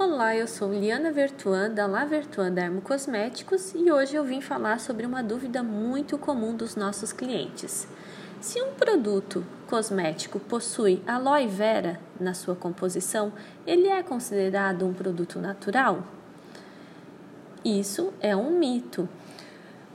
Olá, eu sou Liana Vertuan da La Vertuan Dermo Cosméticos e hoje eu vim falar sobre uma dúvida muito comum dos nossos clientes. Se um produto cosmético possui aloe vera na sua composição, ele é considerado um produto natural? Isso é um mito.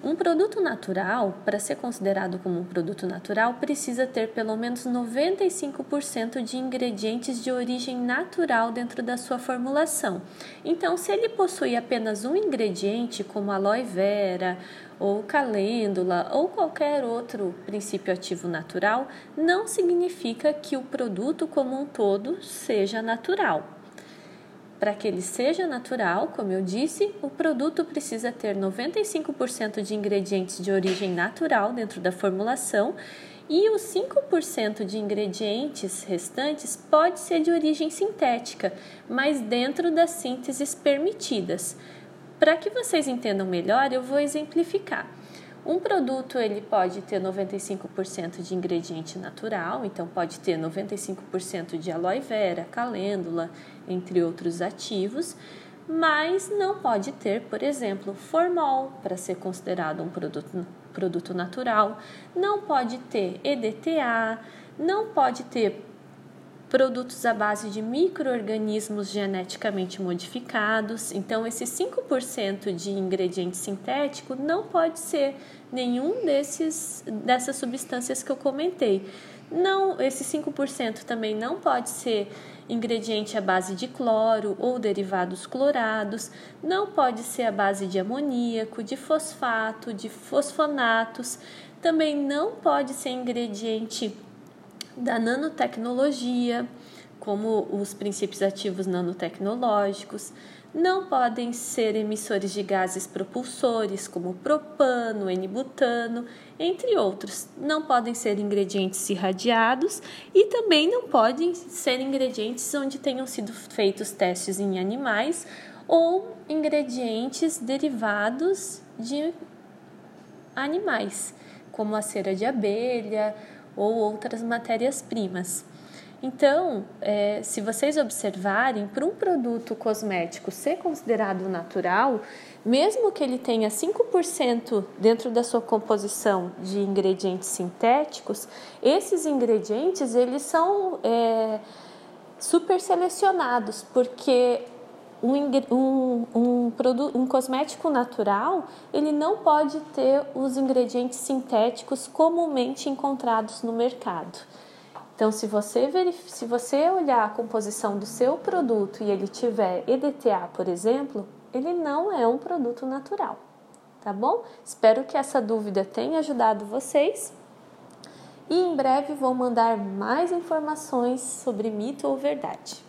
Um produto natural, para ser considerado como um produto natural, precisa ter pelo menos 95% de ingredientes de origem natural dentro da sua formulação. Então, se ele possui apenas um ingrediente, como aloe vera, ou calêndula, ou qualquer outro princípio ativo natural, não significa que o produto como um todo seja natural. Para que ele seja natural, como eu disse, o produto precisa ter 95% de ingredientes de origem natural dentro da formulação e os 5% de ingredientes restantes pode ser de origem sintética, mas dentro das sínteses permitidas. Para que vocês entendam melhor, eu vou exemplificar. Um produto ele pode ter 95% de ingrediente natural, então pode ter 95% de aloe vera, calêndula, entre outros ativos, mas não pode ter, por exemplo, formol para ser considerado um produto, produto natural, não pode ter EDTA, não pode ter produtos à base de microorganismos geneticamente modificados. Então, esse 5% de ingrediente sintético não pode ser nenhum desses dessas substâncias que eu comentei. Não, esse 5% também não pode ser ingrediente à base de cloro ou derivados clorados, não pode ser à base de amoníaco, de fosfato, de fosfonatos, também não pode ser ingrediente da nanotecnologia, como os princípios ativos nanotecnológicos, não podem ser emissores de gases propulsores, como propano, N-butano, entre outros. Não podem ser ingredientes irradiados e também não podem ser ingredientes onde tenham sido feitos testes em animais ou ingredientes derivados de animais, como a cera de abelha, ou outras matérias-primas. Então, é, se vocês observarem, para um produto cosmético ser considerado natural, mesmo que ele tenha 5% dentro da sua composição de ingredientes sintéticos, esses ingredientes eles são é, super selecionados, porque um, um, produto, um cosmético natural ele não pode ter os ingredientes sintéticos comumente encontrados no mercado. Então, se você, verif se você olhar a composição do seu produto e ele tiver EDTA, por exemplo, ele não é um produto natural, tá bom? Espero que essa dúvida tenha ajudado vocês e em breve vou mandar mais informações sobre mito ou verdade.